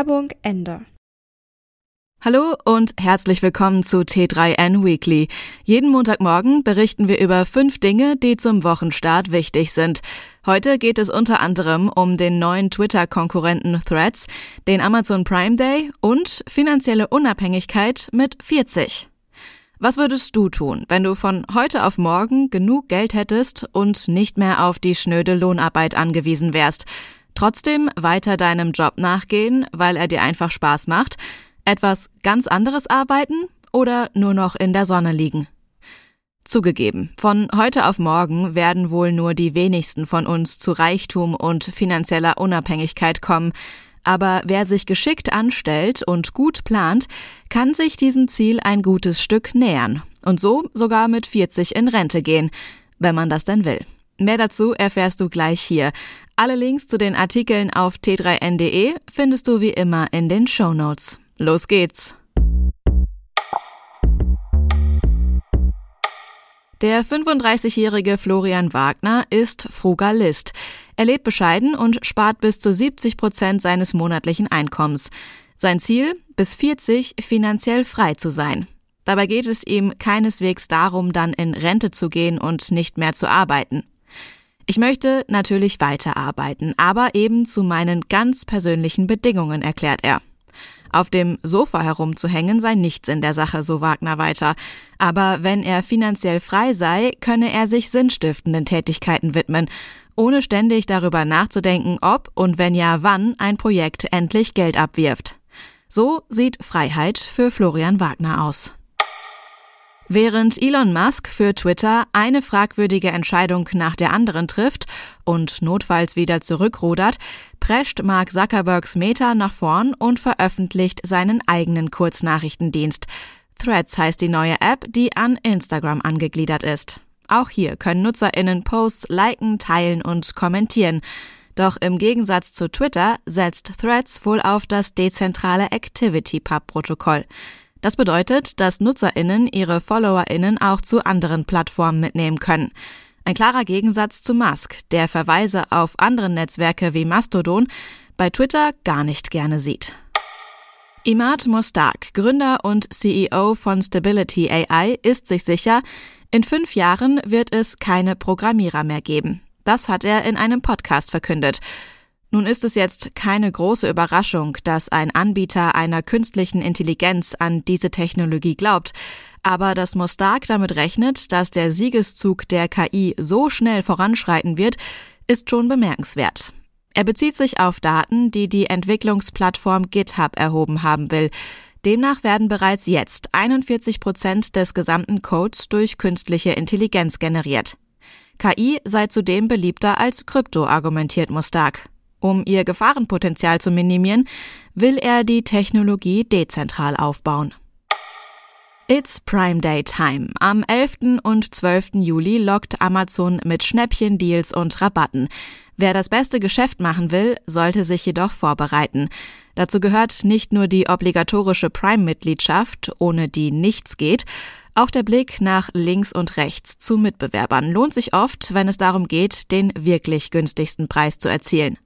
Werbung Ende. Hallo und herzlich willkommen zu T3N Weekly. Jeden Montagmorgen berichten wir über fünf Dinge, die zum Wochenstart wichtig sind. Heute geht es unter anderem um den neuen Twitter-Konkurrenten Threads, den Amazon Prime Day und finanzielle Unabhängigkeit mit 40. Was würdest du tun, wenn du von heute auf morgen genug Geld hättest und nicht mehr auf die schnöde Lohnarbeit angewiesen wärst? Trotzdem weiter deinem Job nachgehen, weil er dir einfach Spaß macht, etwas ganz anderes arbeiten oder nur noch in der Sonne liegen? Zugegeben, von heute auf morgen werden wohl nur die wenigsten von uns zu Reichtum und finanzieller Unabhängigkeit kommen, aber wer sich geschickt anstellt und gut plant, kann sich diesem Ziel ein gutes Stück nähern und so sogar mit 40 in Rente gehen, wenn man das denn will. Mehr dazu erfährst du gleich hier. Alle Links zu den Artikeln auf t3n.de findest du wie immer in den Show Notes. Los geht's! Der 35-jährige Florian Wagner ist Frugalist. Er lebt bescheiden und spart bis zu 70 Prozent seines monatlichen Einkommens. Sein Ziel, bis 40 finanziell frei zu sein. Dabei geht es ihm keineswegs darum, dann in Rente zu gehen und nicht mehr zu arbeiten. Ich möchte natürlich weiterarbeiten, aber eben zu meinen ganz persönlichen Bedingungen, erklärt er. Auf dem Sofa herumzuhängen sei nichts in der Sache, so Wagner weiter. Aber wenn er finanziell frei sei, könne er sich sinnstiftenden Tätigkeiten widmen, ohne ständig darüber nachzudenken, ob und wenn ja wann ein Projekt endlich Geld abwirft. So sieht Freiheit für Florian Wagner aus. Während Elon Musk für Twitter eine fragwürdige Entscheidung nach der anderen trifft und notfalls wieder zurückrudert, prescht Mark Zuckerbergs Meta nach vorn und veröffentlicht seinen eigenen Kurznachrichtendienst. Threads heißt die neue App, die an Instagram angegliedert ist. Auch hier können NutzerInnen Posts liken, teilen und kommentieren. Doch im Gegensatz zu Twitter setzt Threads wohl auf das dezentrale ActivityPub-Protokoll. Das bedeutet, dass NutzerInnen ihre FollowerInnen auch zu anderen Plattformen mitnehmen können. Ein klarer Gegensatz zu Musk, der Verweise auf andere Netzwerke wie Mastodon bei Twitter gar nicht gerne sieht. Imad Mostak, Gründer und CEO von Stability AI, ist sich sicher, in fünf Jahren wird es keine Programmierer mehr geben. Das hat er in einem Podcast verkündet. Nun ist es jetzt keine große Überraschung, dass ein Anbieter einer künstlichen Intelligenz an diese Technologie glaubt, aber dass Mostark damit rechnet, dass der Siegeszug der KI so schnell voranschreiten wird, ist schon bemerkenswert. Er bezieht sich auf Daten, die die Entwicklungsplattform GitHub erhoben haben will. Demnach werden bereits jetzt 41 Prozent des gesamten Codes durch künstliche Intelligenz generiert. KI sei zudem beliebter als Krypto, argumentiert Mostark. Um ihr Gefahrenpotenzial zu minimieren, will er die Technologie dezentral aufbauen. It's Prime Day Time. Am 11. und 12. Juli lockt Amazon mit Schnäppchen-Deals und Rabatten. Wer das beste Geschäft machen will, sollte sich jedoch vorbereiten. Dazu gehört nicht nur die obligatorische Prime-Mitgliedschaft, ohne die nichts geht, auch der Blick nach links und rechts zu Mitbewerbern lohnt sich oft, wenn es darum geht, den wirklich günstigsten Preis zu erzielen.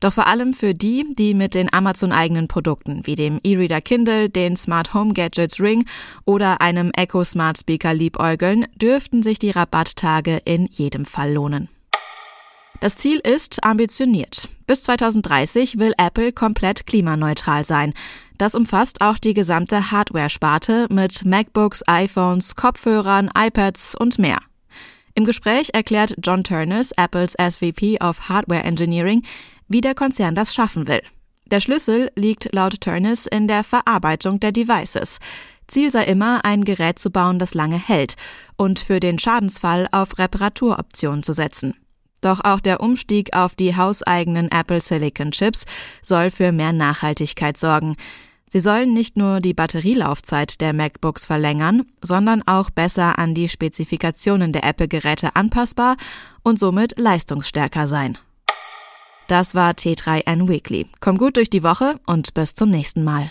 Doch vor allem für die, die mit den Amazon-eigenen Produkten wie dem E-Reader Kindle, den Smart Home Gadgets Ring oder einem Echo Smart Speaker liebäugeln, dürften sich die Rabatttage in jedem Fall lohnen. Das Ziel ist ambitioniert. Bis 2030 will Apple komplett klimaneutral sein. Das umfasst auch die gesamte Hardware-Sparte mit MacBooks, iPhones, Kopfhörern, iPads und mehr. Im Gespräch erklärt John Turners, Apples SVP of Hardware Engineering, wie der Konzern das schaffen will. Der Schlüssel liegt laut Turners in der Verarbeitung der Devices. Ziel sei immer, ein Gerät zu bauen, das lange hält und für den Schadensfall auf Reparaturoptionen zu setzen. Doch auch der Umstieg auf die hauseigenen Apple Silicon Chips soll für mehr Nachhaltigkeit sorgen. Sie sollen nicht nur die Batterielaufzeit der MacBooks verlängern, sondern auch besser an die Spezifikationen der Apple-Geräte anpassbar und somit leistungsstärker sein. Das war T3N Weekly. Komm gut durch die Woche und bis zum nächsten Mal.